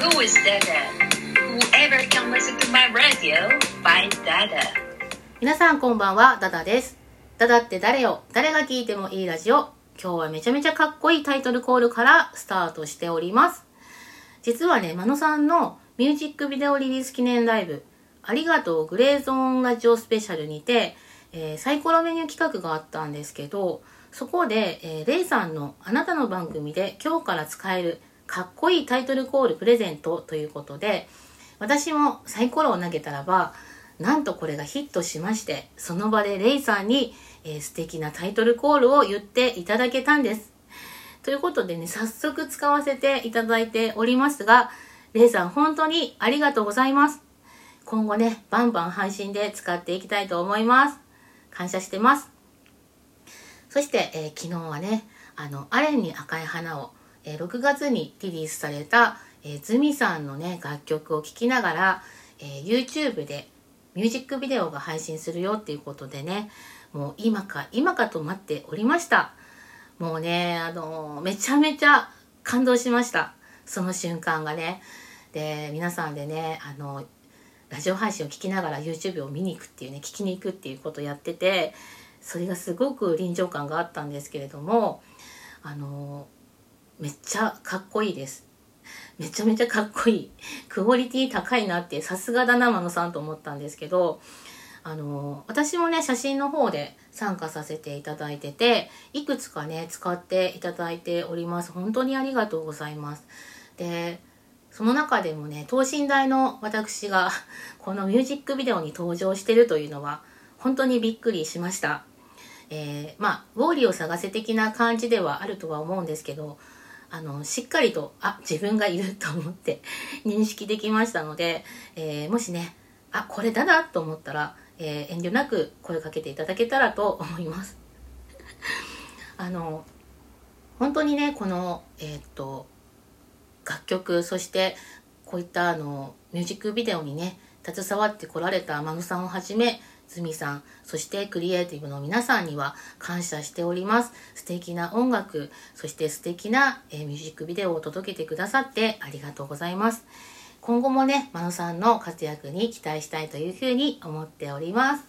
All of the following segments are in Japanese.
Who is Dada? Whoever can listen to my radio, find Dada. 皆さんこんばんは、ダダです。ダダって誰よ？誰が聞いてもいいラジオ。今日はめちゃめちゃかっこいいタイトルコールからスタートしております。実はね、マノさんのミュージックビデオリリース記念ライブ、ありがとうグレーゾーンラジオスペシャルにて、えーサイコロメニュー企画があったんですけど、そこで、えーレイさんのあなたの番組で今日から使えるかっこいいタイトルコールプレゼントということで、私もサイコロを投げたらば、なんとこれがヒットしまして、その場でレイさんに、えー素敵なタイトルコールを言っていただけたんです。ということでね、早速使わせていただいておりますが、レイさん本当にありがとうございます。今後ね、バンバン配信で使っていきたいと思います。感謝してます。そして、えー昨日はね、あの、アレンに赤い花を、えー6月にリリースされた、えーズミさんのね、楽曲を聴きながら、えー YouTube でミュージックビデオが配信するよっていうことでね、もう今か今かと待っておりました。もうね、あのーめちゃめちゃ感動しました。その瞬間がね。で、皆さんでね、あのラジオ配信を聞きながら YouTube を見に行くっていうね、聞きに行くっていうことをやってて、それがすごく臨場感があったんですけれども、あのーめっちゃかっこいいです。めちゃめちゃかっこいい。クオリティ高いなって、さすがだな、マノさんと思ったんですけど、あの私もね写真の方で参加させていただいてていくつかね使っていただいております本当にありがとうございますでその中でもね等身大の私が このミュージックビデオに登場してるというのは本当にびっくりしましたえーまあウォーリーを探せ的な感じではあるとは思うんですけどあのしっかりとあ自分がいると思って 認識できましたので、えーもしねあこれだなと思ったら、えー遠慮なく声かけていただけたらと 思います。あの本当にねこのえーっと楽曲そしてこういったあのミュージックビデオにね携わってこられた天野さんをはじめズミさんそしてクリエイティブの皆さんには感謝しております。素敵な音楽そして素敵な、えミュージックビデオを届けてくださってありがとうございます。今後もね真野さんの活躍に期待したいというふうに思っております。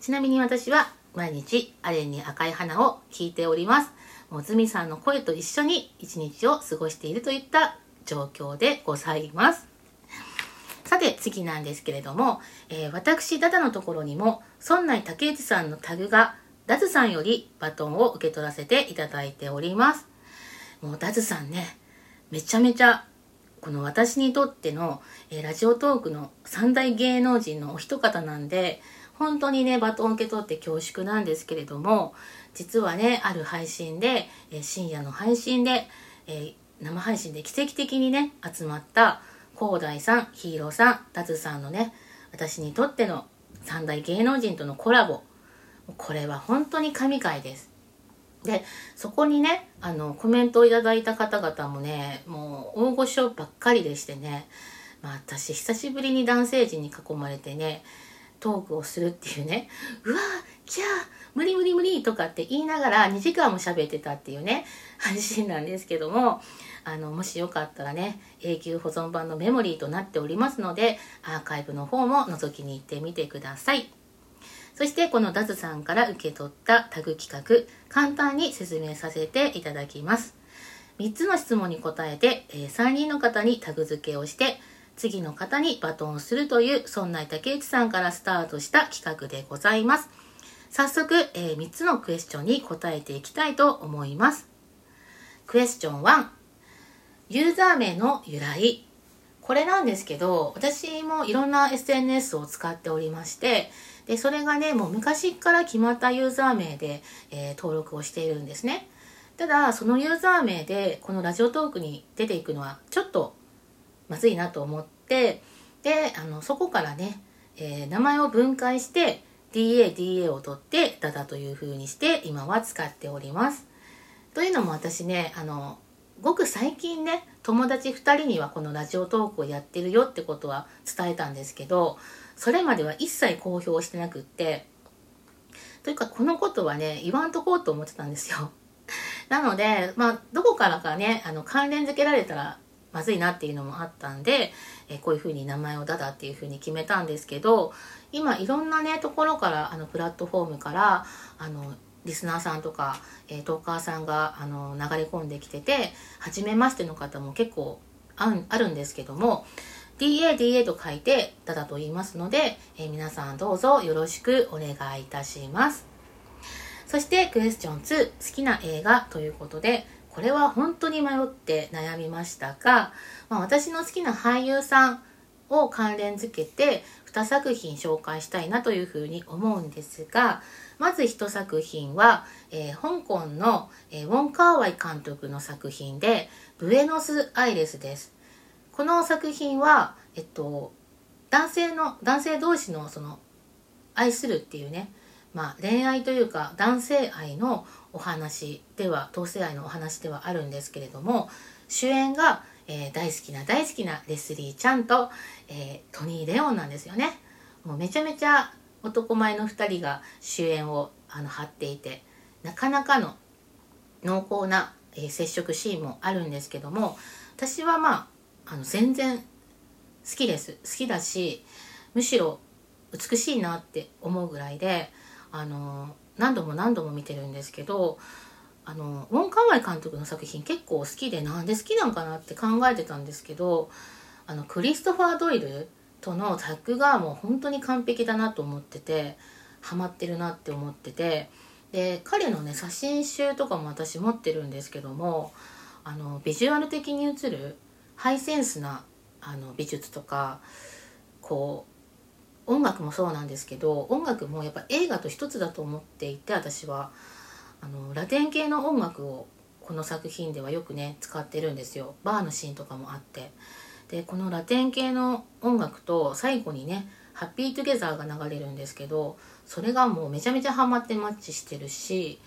ちなみに私は毎日アレンに赤い花を聞いております。もうズミさんの声と一緒に一日を過ごしているといった状況でございます。さて次なんですけれども、えー私ダダのところにも村内竹内さんのタグがダズさんよりバトンを受け取らせていただいております。もうダズさんねめちゃめちゃこの私にとっての、えーラジオトークの三大芸能人のお一方なんで本当にねバトン受け取って恐縮なんですけれども実はねある配信で、えー深夜の配信で、えー生配信で奇跡的にね集まった広大さんヒーローさんダズさんのね私にとっての三大芸能人とのコラボ。これは本当に神回です。でそこにねあのコメントをいただいた方々もねもう大御所ばっかりでしてね、まあ、私久しぶりに男性陣に囲まれてねトークをするっていうね。うわーキャー無理無理無理とかって言いながら2時間も喋ってたっていうね 配信なんですけどもあのもしよかったらね永久保存版のメモリーとなっておりますのでアーカイブの方も覗きに行ってみてください。そしてこのダズさんから受け取ったタグ企画簡単に説明させていただきます。3つの質問に答えて、え3人の方にタグ付けをして次の方にバトンをするという村内竹内さんからスタートした企画でございます。早速、え3つのクエスチョンに答えていきたいと思います。クエスチョン1ユーザー名の由来。これなんですけど私もいろんな SNS を使っておりましてでそれがねもう昔から決まったユーザー名で、えー登録をしているんですね。ただそのユーザー名でこのラジオトークに出ていくのはちょっとまずいなと思ってであのそこからね、えー名前を分解して DADA を取ってダダという風にして今は使っております。というのも私ねあのごく最近ね友達2人にはこのラジオトークをやってるよってことは伝えたんですけどそれまでは一切公表してなくってというかこのことはね言わんとこうと思ってたんですよ。なのでまあどこからかねあの関連付けられたらまずいなっていうのもあったんで、えこういうふうに名前をダダっていうふうに決めたんですけど今いろんなねところからあのプラットフォームからあのリスナーさんとか、えー、トーカーさんがあの流れ込んできてて初めましての方も結構あるんですけども DADA と書いてダダと言いますので、えー、皆さんどうぞよろしくお願いいたします。そしてクエスチョン2好きな映画ということでこれは本当に迷って悩みましたが、まあ、私の好きな俳優さんを関連づけて2作品紹介したいなというふうに思うんですがまず1作品は、えー、香港の、えー、ウォン・カーワイ監督の作品で「ブエノス・アイレス」です。この作品は、えっと、男性の男性同士のその愛するっていうね、まあ、恋愛というか男性愛のお話では同性愛のお話ではあるんですけれども主演が、えー、大好きな大好きなレスリーちゃんと、えー、トニー・レオンなんですよね。もうめちゃめちゃ男前の2人が主演をあの張っていてなかなかの濃厚な、えー、接触シーンもあるんですけども私はまああの全然好きです好きだしむしろ美しいなって思うぐらいであの何度も何度も見てるんですけどあのウォン・カワイ監督の作品結構好きでなんで好きなんかなって考えてたんですけどあのクリストファー・ドイルとのタッグがもう本当に完璧だなと思っててハマってるなって思っててで彼のね写真集とかも私持ってるんですけどもあのビジュアル的に映るハイセンスなあの美術とかこう音楽もそうなんですけど音楽もやっぱ映画と一つだと思っていて私は。あのラテン系の音楽をこの作品ではよくね使ってるんですよ。バーのシーンとかもあって。でこのラテン系の音楽と最後にね「ハッピートゥゲザー」が流れるんですけどそれがもうめちゃめちゃハマってマッチしてるし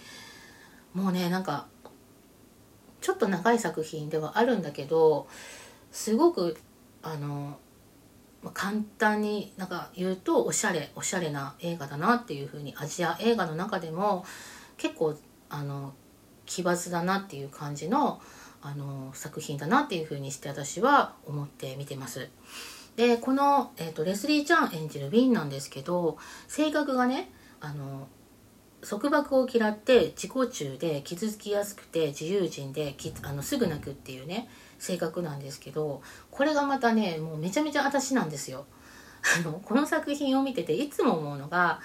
もうねなんかちょっと長い作品ではあるんだけどすごくあの簡単になんか言うとおしゃれおしゃれな映画だなっていう風にアジア映画の中でも結構あの奇抜だなっていう感じのあの作品だなっていうふうにして私は思って見てます。でこの、えーと、レスリー・チャン演じるウィンなんですけど性格がねあの束縛を嫌って自己中で傷つきやすくて自由人できあのすぐ泣くっていうね性格なんですけどこれがまたねもうめちゃめちゃ私なんですよ。あのこの作品を見てていつも思うのが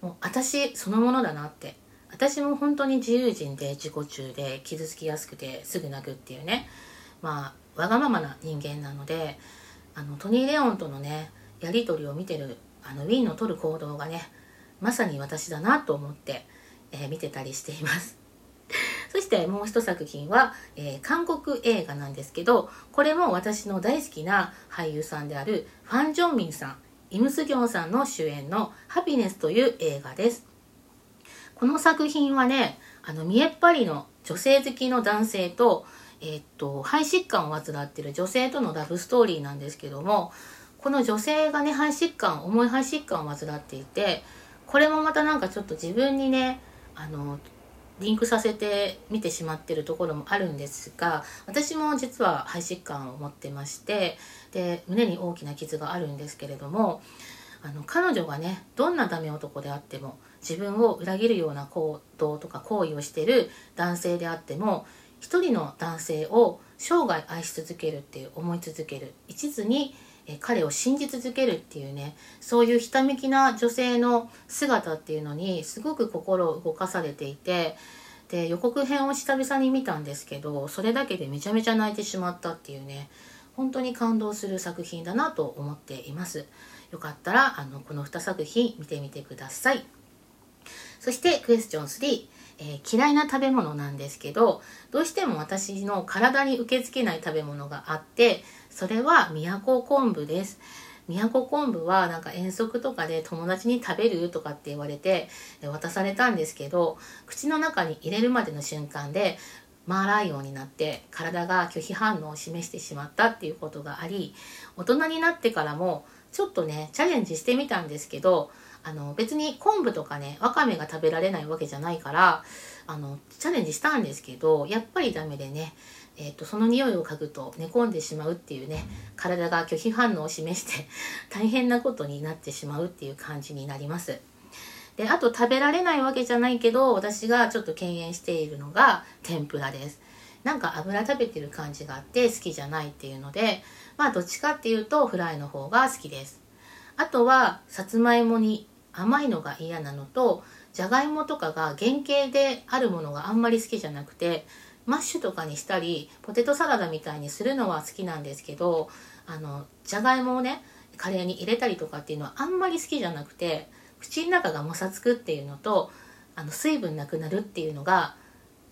もう私そのものだなって。私も本当に自由人で自己中で傷つきやすくてすぐ泣くっていうね。まあわがままな人間なのであのトニー・レオンとのねやり取りを見てるあのウィンの取る行動がねまさに私だなと思って、えー、見てたりしています。そしてもう一作品は、えー、韓国映画なんですけどこれも私の大好きな俳優さんであるファン・ジョンミンさんイムスギョンさんの主演の「ハピネス」という映画です。この作品はねあの見えっ張りの女性好きの男性と,、えー、っと肺疾患を患っている女性とのラブストーリーなんですけどもこの女性がね肺疾患重い肺疾患を患っていてこれもまたなんかちょっと自分にねあのリンクさせて見てしまってるところもあるんですが私も実は肺疾患を持ってましてで胸に大きな傷があるんですけれどもあの彼女がねどんなダメ男であっても自分を裏切るような行動とか行為をしてる男性であっても一人の男性を生涯愛し続けるっていう思い続ける一途にえ彼を信じ続けるっていうねそういうひためきな女性の姿っていうのにすごく心を動かされていてで予告編を久々に見たんですけどそれだけでめちゃめちゃ泣いてしまったっていうね本当に感動する作品だなと思っています。よかったらあのこの2作品見てみてください。そしてクエスチョン3、えー、嫌いな食べ物なんですけどどうしても私の体に受け付けない食べ物があってそれは都昆布です。都昆布はなんか遠足とかで友達に食べるとかって言われて渡されたんですけど口の中に入れるまでの瞬間でマーライオンになって体が拒否反応を示してしまったっていうことがあり大人になってからもちょっとねチャレンジしてみたんですけどあの別に昆布とかねわかめが食べられないわけじゃないからあのチャレンジしたんですけどやっぱりダメでね、えーと、その匂いを嗅ぐと寝込んでしまうっていうね体が拒否反応を示して 大変なことになってしまうっていう感じになります。であと食べられないわけじゃないけど私がちょっと敬遠しているのが天ぷらです。なんか油食べてる感じがあって好きじゃないっていうのでまあどっちかっていうとフライの方が好きです。あとはさつまいもに甘いのが嫌なのとじゃがいもとかが原型であるものがあんまり好きじゃなくてマッシュとかにしたりポテトサラダみたいにするのは好きなんですけどあのじゃがいもをねカレーに入れたりとかっていうのはあんまり好きじゃなくて口の中がもさつくっていうのとあの水分なくなるっていうのが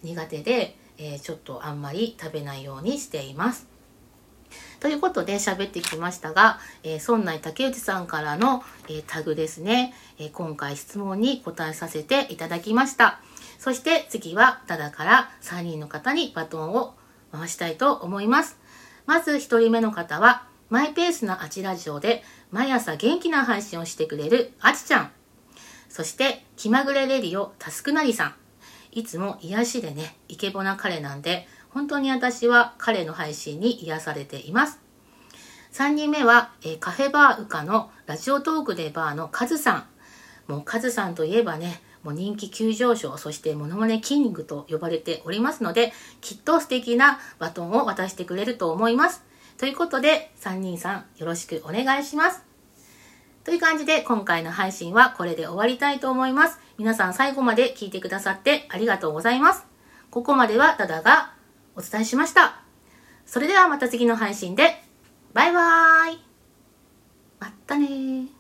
苦手で、えー、ちょっとあんまり食べないようにしています。ということで喋ってきましたが、えー、村内竹内さんからの、えー、タグですね、えー、今回質問に答えさせていただきました。そして次はただから3人の方にバトンを回したいと思います。まず1人目の方は、マイペースなあちラジオで毎朝元気な配信をしてくれるあちちゃん。そして、気まぐれレディオタスクなりさん。いつも癒しでね、イケボな彼なんで、本当に私は彼の配信に癒されています。3人目は、え、カフェバーウカのラジオトークでバーのカズさん。もうカズさんといえばね、もう人気急上昇、そしてモノマネキングと呼ばれておりますので、きっと素敵なバトンを渡してくれると思います。ということで、3人さんよろしくお願いします。という感じで今回の配信はこれで終わりたいと思います。皆さん最後まで聞いてくださってありがとうございます。ここまではダダがお伝えしました。それではまた次の配信で、バイバーイまったね